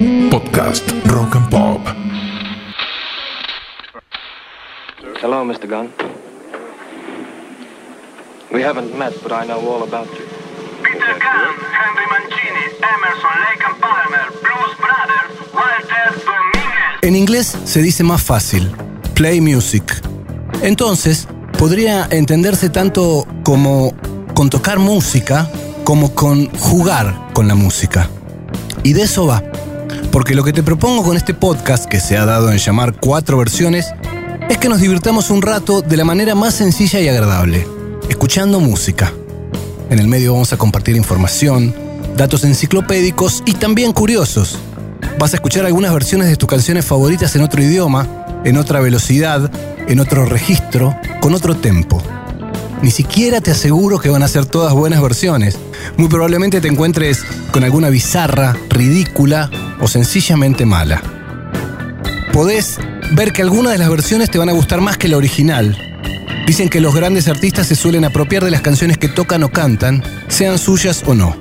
Podcast Rock and Pop. Hello, Mr. Gunn. We haven't met, but I know all about you. Peter Gunn, Henry Mancini, Emerson, Lake and Palmer, Blues Brothers, Walter Dominguez. En inglés se dice más fácil, play music. Entonces, podría entenderse tanto como con tocar música como con jugar con la música. Y de eso va. Porque lo que te propongo con este podcast, que se ha dado en llamar cuatro versiones, es que nos divirtamos un rato de la manera más sencilla y agradable, escuchando música. En el medio vamos a compartir información, datos enciclopédicos y también curiosos. Vas a escuchar algunas versiones de tus canciones favoritas en otro idioma, en otra velocidad, en otro registro, con otro tempo. Ni siquiera te aseguro que van a ser todas buenas versiones. Muy probablemente te encuentres con alguna bizarra, ridícula o sencillamente mala. Podés ver que algunas de las versiones te van a gustar más que la original. Dicen que los grandes artistas se suelen apropiar de las canciones que tocan o cantan, sean suyas o no.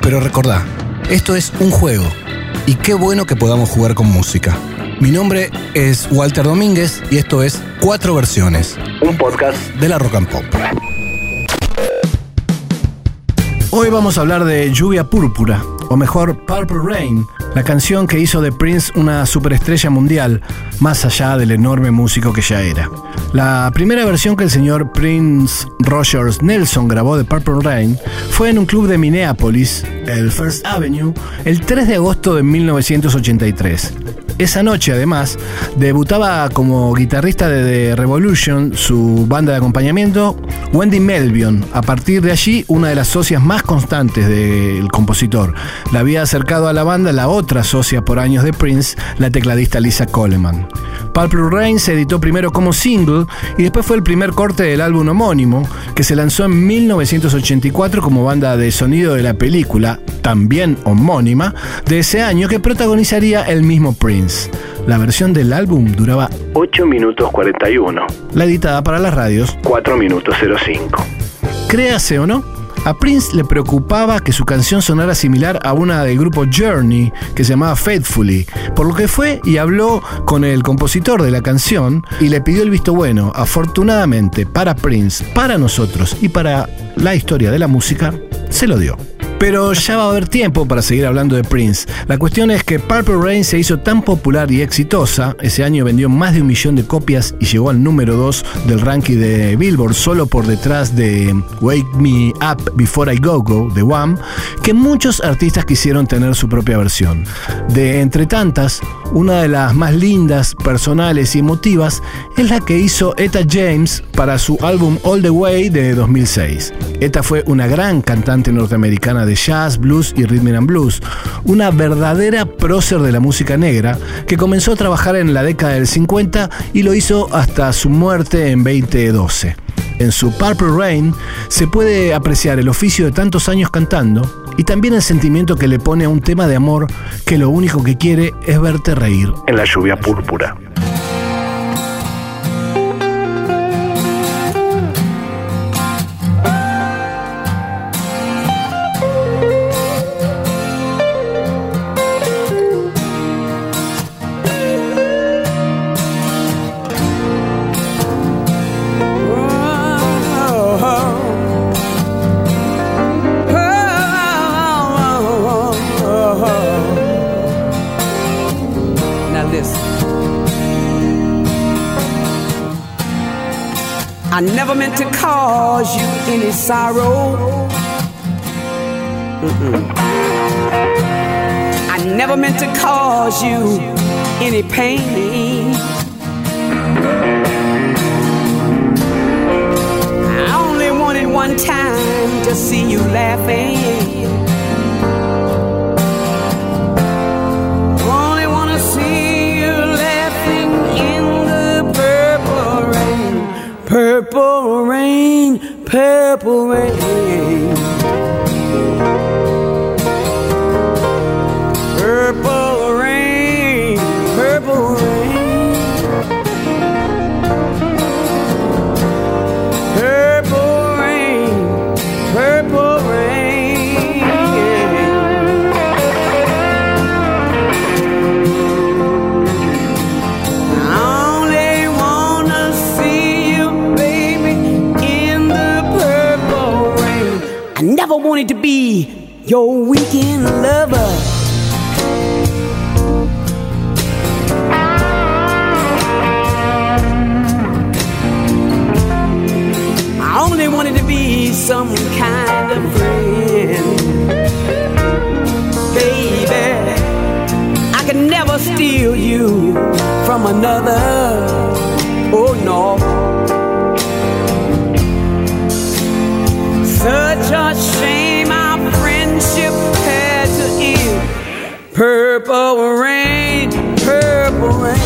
Pero recordá, esto es un juego. Y qué bueno que podamos jugar con música. Mi nombre es Walter Domínguez y esto es Cuatro Versiones, un podcast de la Rock and Pop. Hoy vamos a hablar de Lluvia Púrpura, o mejor Purple Rain, la canción que hizo de Prince una superestrella mundial, más allá del enorme músico que ya era. La primera versión que el señor Prince Rogers Nelson grabó de Purple Rain fue en un club de Minneapolis, el First Avenue, el 3 de agosto de 1983. Esa noche, además, debutaba como guitarrista de The Revolution, su banda de acompañamiento, Wendy Melvion. A partir de allí, una de las socias más constantes del compositor. La había acercado a la banda la otra socia por años de Prince, la tecladista Lisa Coleman. Purple Rain se editó primero como single y después fue el primer corte del álbum homónimo, que se lanzó en 1984 como banda de sonido de la película, también homónima, de ese año que protagonizaría el mismo Prince. La versión del álbum duraba 8 minutos 41, la editada para las radios 4 minutos 05. Créase o no, a Prince le preocupaba que su canción sonara similar a una del grupo Journey que se llamaba Faithfully, por lo que fue y habló con el compositor de la canción y le pidió el visto bueno. Afortunadamente para Prince, para nosotros y para la historia de la música, se lo dio. Pero ya va a haber tiempo para seguir hablando de Prince. La cuestión es que Purple Rain se hizo tan popular y exitosa, ese año vendió más de un millón de copias y llegó al número 2 del ranking de Billboard, solo por detrás de Wake Me Up Before I Go Go de Wham, que muchos artistas quisieron tener su propia versión. De entre tantas, una de las más lindas, personales y emotivas es la que hizo Etta James para su álbum All the Way de 2006. Etta fue una gran cantante norteamericana de jazz, blues y rhythm and blues, una verdadera prócer de la música negra que comenzó a trabajar en la década del 50 y lo hizo hasta su muerte en 2012. En su Purple Rain se puede apreciar el oficio de tantos años cantando y también el sentimiento que le pone a un tema de amor que lo único que quiere es verte reír. En la lluvia púrpura. Any sorrow. Mm-mm. I never meant to cause you any pain. I only wanted one time to see you laughing. Purple. Your weekend lover. I only wanted to be some kind of friend. Baby, I could never steal you from another. Oh no. Such a shame friendship had to end. Purple rain, purple rain.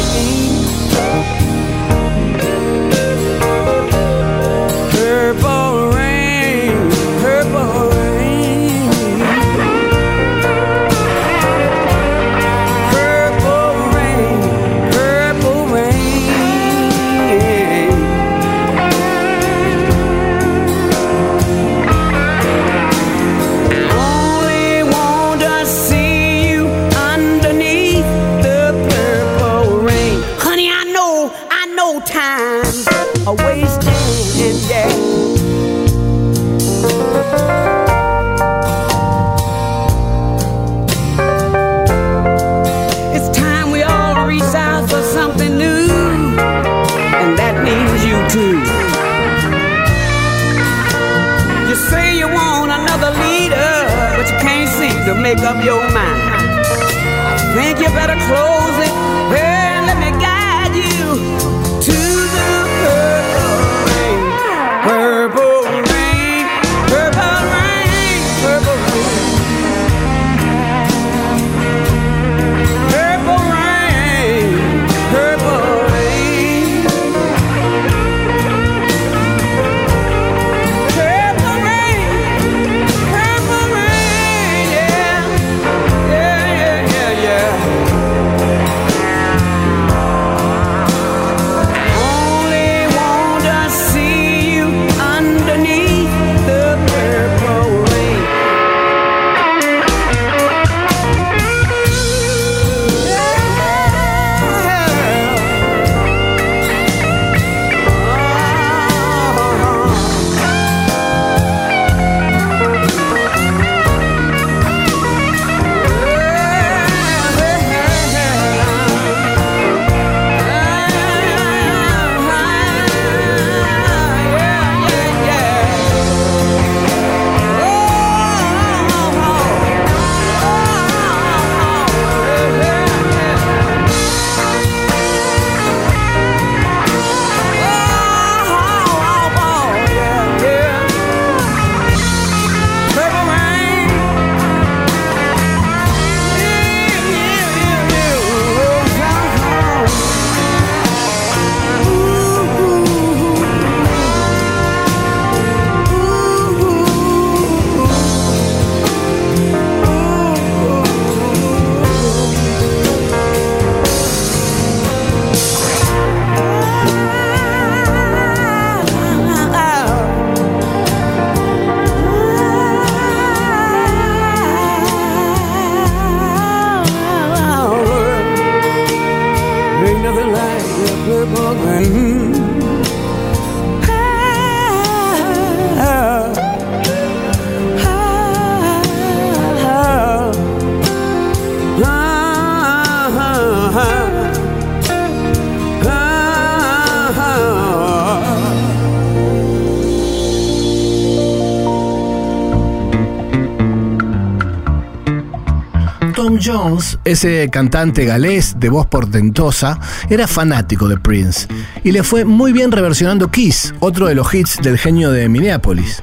Ese cantante galés de voz portentosa, era fanático de Prince y le fue muy bien reversionando Kiss, otro de los hits del genio de Minneapolis.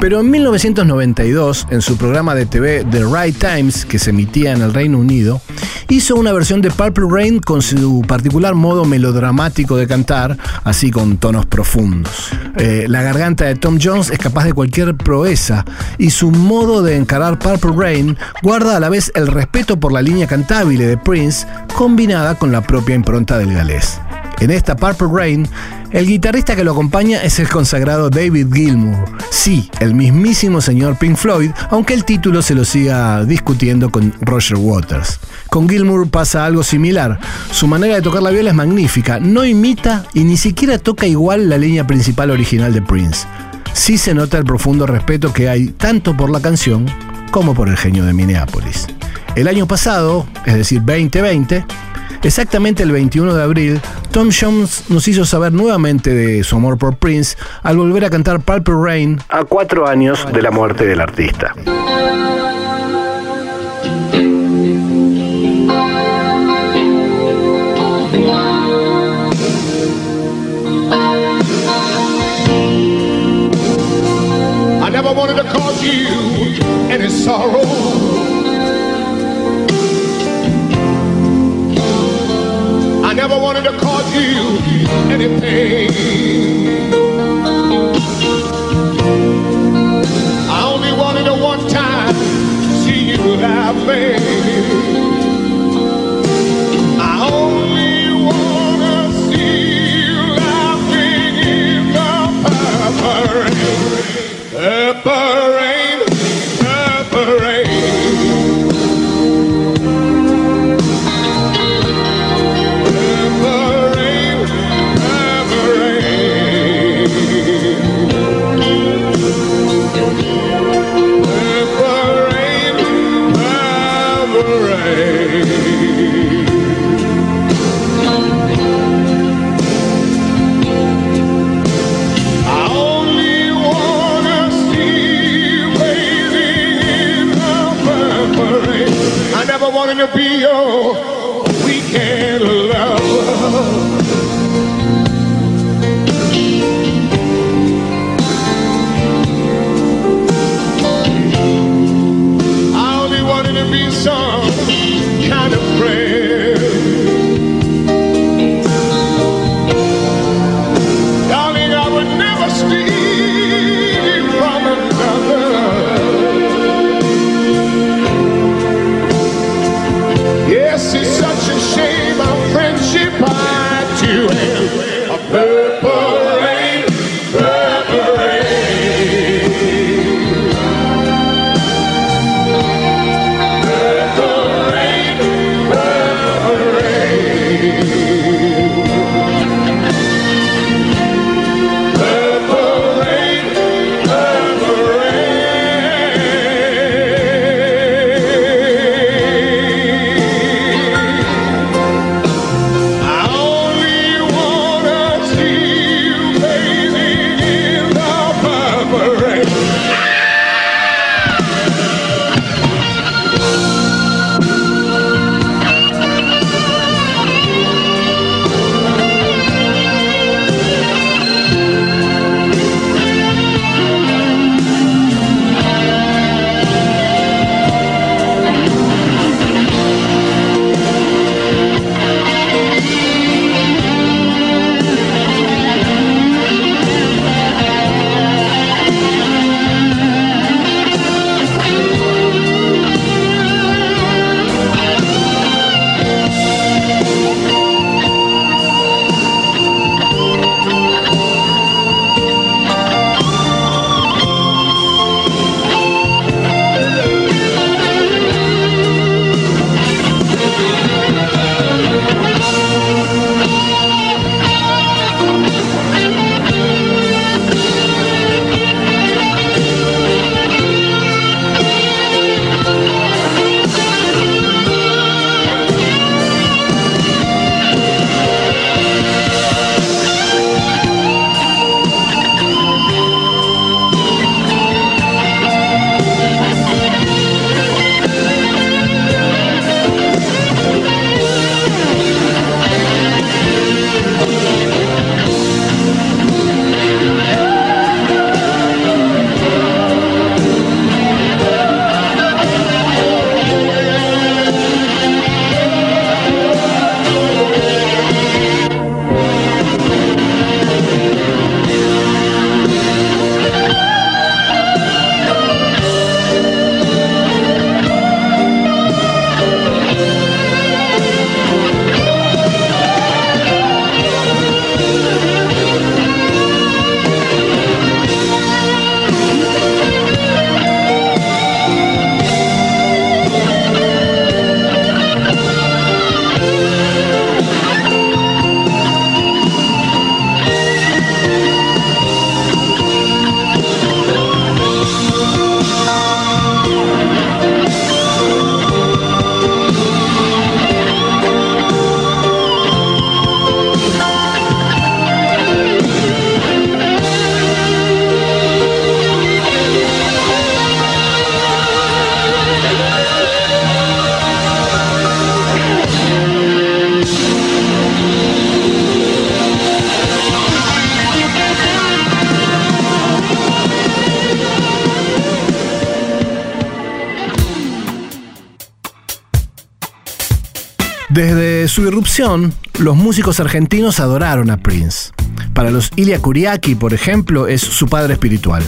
Pero en 1992, en su programa de TV The Right Times, que se emitía en el Reino Unido, hizo una versión de Purple Rain con su particular modo melodramático de cantar, así con tonos profundos. Eh, la garganta de Tom Jones es capaz de cualquier proeza y su modo de encarar Purple Rain guarda a la vez el respeto por la línea cantable de Prince combinada con la propia impronta del galés. En esta Purple Rain, el guitarrista que lo acompaña es el consagrado David Gilmour. Sí, el mismísimo señor Pink Floyd, aunque el título se lo siga discutiendo con Roger Waters. Con Gilmour pasa algo similar. Su manera de tocar la viola es magnífica, no imita y ni siquiera toca igual la línea principal original de Prince. Sí se nota el profundo respeto que hay tanto por la canción como por el genio de Minneapolis. El año pasado, es decir, 2020, exactamente el 21 de abril, Tom Jones nos hizo saber nuevamente de su amor por Prince al volver a cantar Purple Rain A cuatro años de la muerte del artista. I never wanted to cause you any sorrow. Never wanted to cause you any pain. I only wanted to one time see you laughing. Desde su irrupción, los músicos argentinos adoraron a Prince. Para los Ilia Kuriaki, por ejemplo, es su padre espiritual.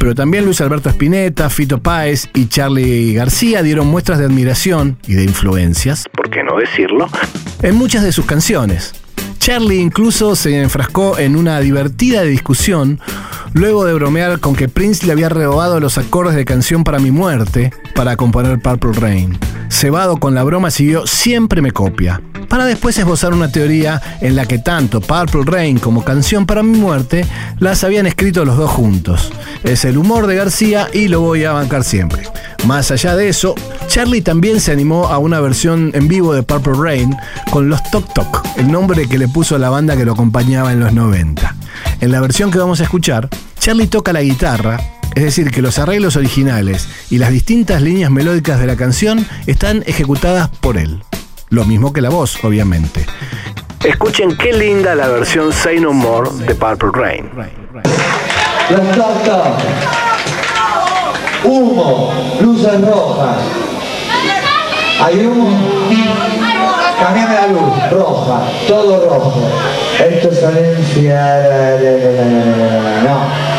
Pero también Luis Alberto Spinetta, Fito Páez y Charlie García dieron muestras de admiración y de influencias, ¿Por qué no decirlo? en muchas de sus canciones. Charlie incluso se enfrascó en una divertida discusión luego de bromear con que Prince le había robado los acordes de Canción para mi muerte para componer Purple Rain. Cebado con la broma siguió Siempre me copia, para después esbozar una teoría en la que tanto Purple Rain como Canción para mi muerte las habían escrito los dos juntos. Es el humor de García y lo voy a bancar siempre. Más allá de eso, Charlie también se animó a una versión en vivo de Purple Rain con los Tok Tok, el nombre que le puso a la banda que lo acompañaba en los 90. En la versión que vamos a escuchar, Charlie toca la guitarra, es decir, que los arreglos originales y las distintas líneas melódicas de la canción están ejecutadas por él. Lo mismo que la voz, obviamente. Escuchen qué linda la versión Say No More de Purple Rain. Toc Humo, luces rojas. Hay humo. Cambiame la luz, roja, todo rojo. Esto es Valencia. No.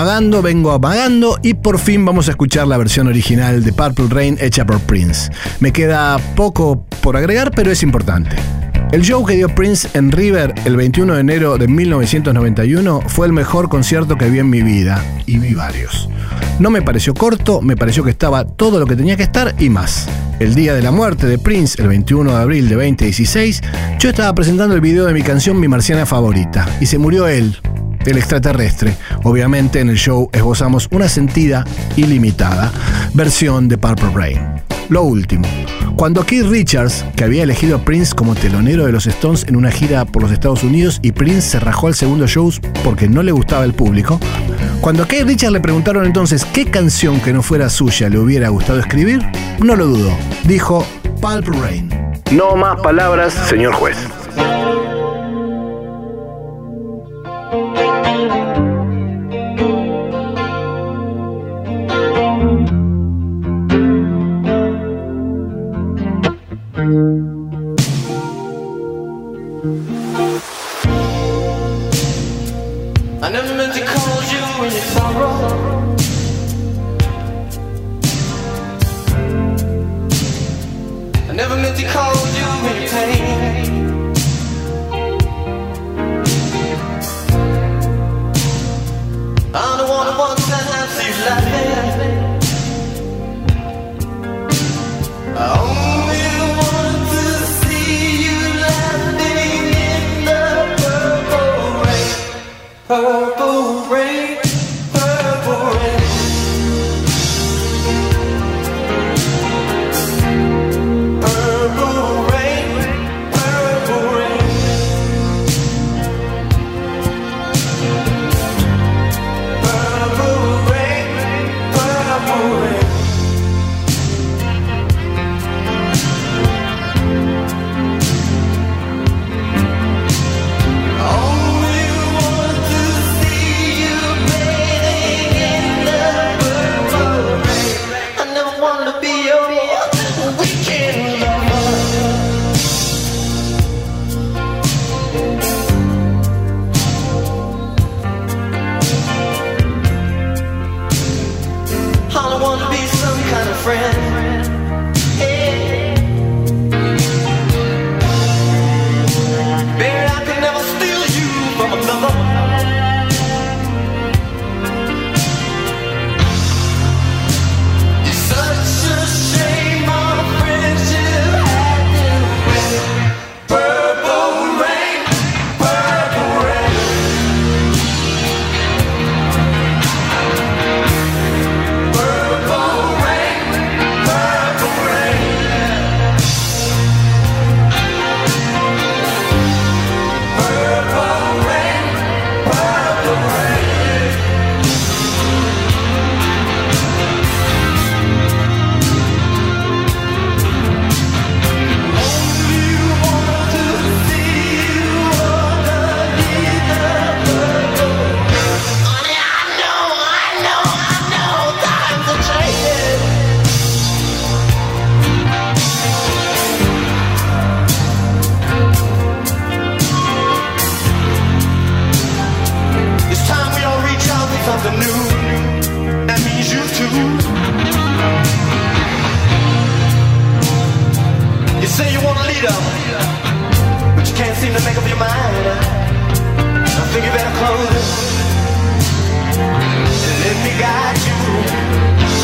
Amagando, vengo amagando y por fin vamos a escuchar la versión original de Purple Rain hecha por Prince. Me queda poco por agregar, pero es importante. El show que dio Prince en River el 21 de enero de 1991 fue el mejor concierto que vi en mi vida, y vi varios. No me pareció corto, me pareció que estaba todo lo que tenía que estar y más. El día de la muerte de Prince, el 21 de abril de 2016, yo estaba presentando el video de mi canción Mi Marciana Favorita, y se murió él, el extraterrestre. Obviamente en el show esbozamos una sentida ilimitada versión de Purple Rain. Lo último, cuando Keith Richards, que había elegido a Prince como telonero de los Stones en una gira por los Estados Unidos y Prince se rajó al segundo show porque no le gustaba el público, cuando a Keith Richards le preguntaron entonces qué canción que no fuera suya le hubiera gustado escribir, no lo dudó. Dijo Purple Rain. No más palabras, señor juez. But you can't seem to make up your mind. I think you better close it. And let me guide you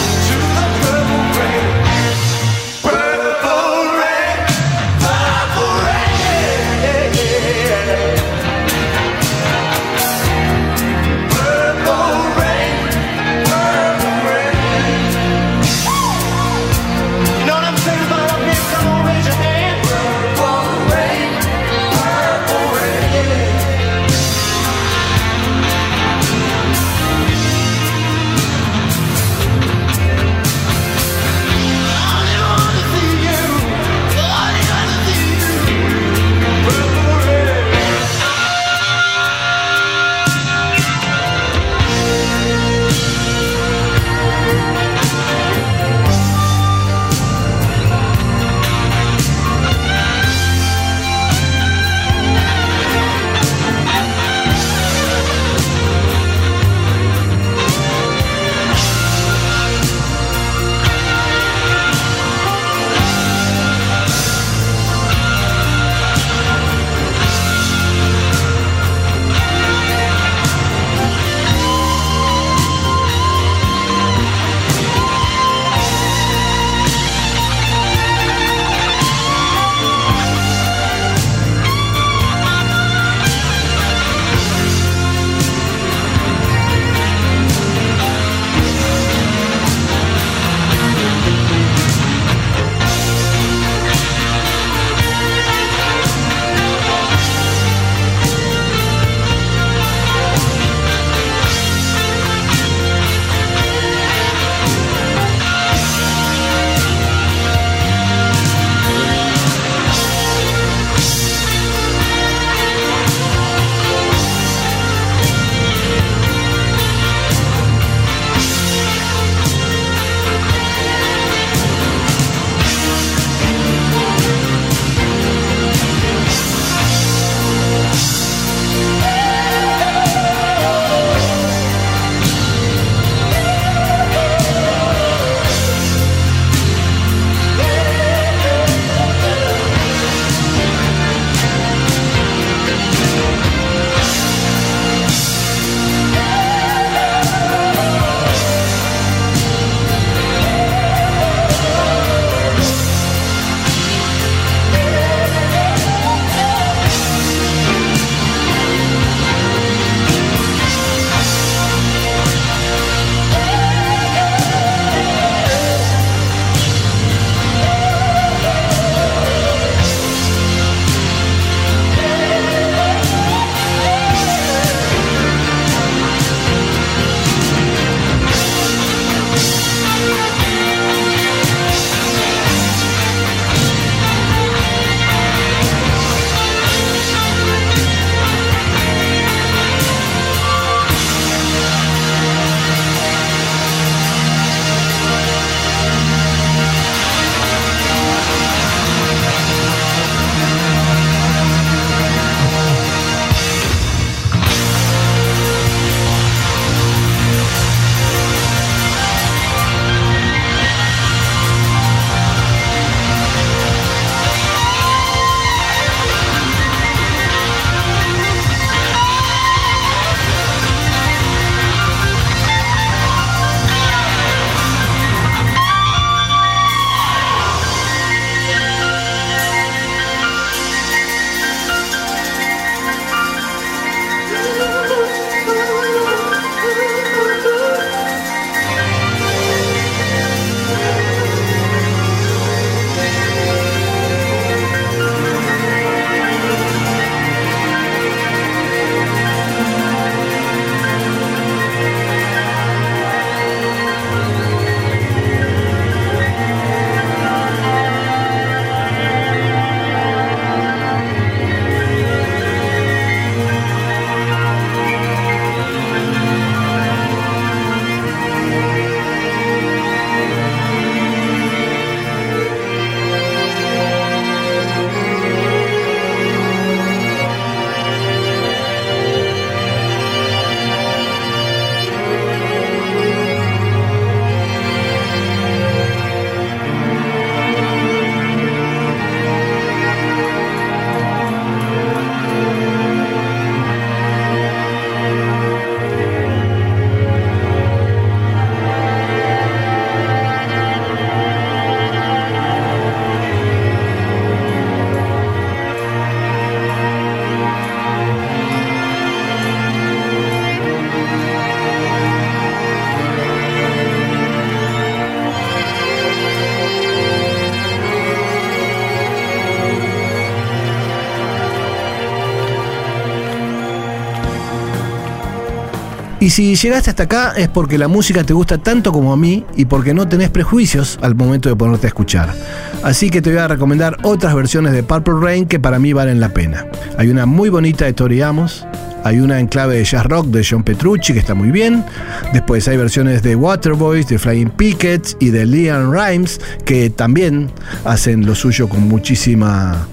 Y si llegaste hasta acá es porque la música te gusta tanto como a mí y porque no tenés prejuicios al momento de ponerte a escuchar. Así que te voy a recomendar otras versiones de Purple Rain que para mí valen la pena. Hay una muy bonita de Tori Amos, hay una en clave de jazz rock de John Petrucci que está muy bien. Después hay versiones de Waterboys, de Flying Pickets y de Leon Rhymes que también hacen lo suyo con muchísima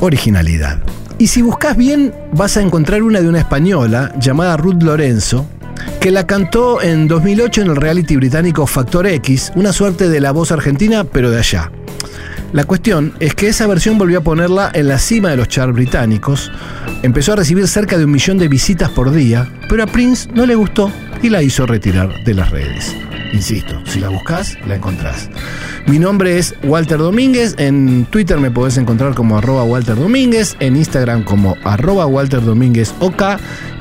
originalidad. Y si buscas bien, vas a encontrar una de una española llamada Ruth Lorenzo, que la cantó en 2008 en el reality británico Factor X, una suerte de la voz argentina, pero de allá. La cuestión es que esa versión volvió a ponerla en la cima de los charts británicos, empezó a recibir cerca de un millón de visitas por día, pero a Prince no le gustó y la hizo retirar de las redes. Insisto, si la buscas, la encontrás. Mi nombre es Walter Domínguez, en Twitter me podés encontrar como arroba Walter Domínguez, en Instagram como arroba Walter Domínguez OK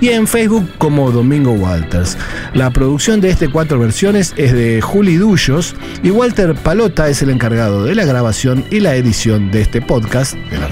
y en Facebook como Domingo Walters. La producción de este cuatro versiones es de Juli Dullos y Walter Palota es el encargado de la grabación y la edición de este podcast de la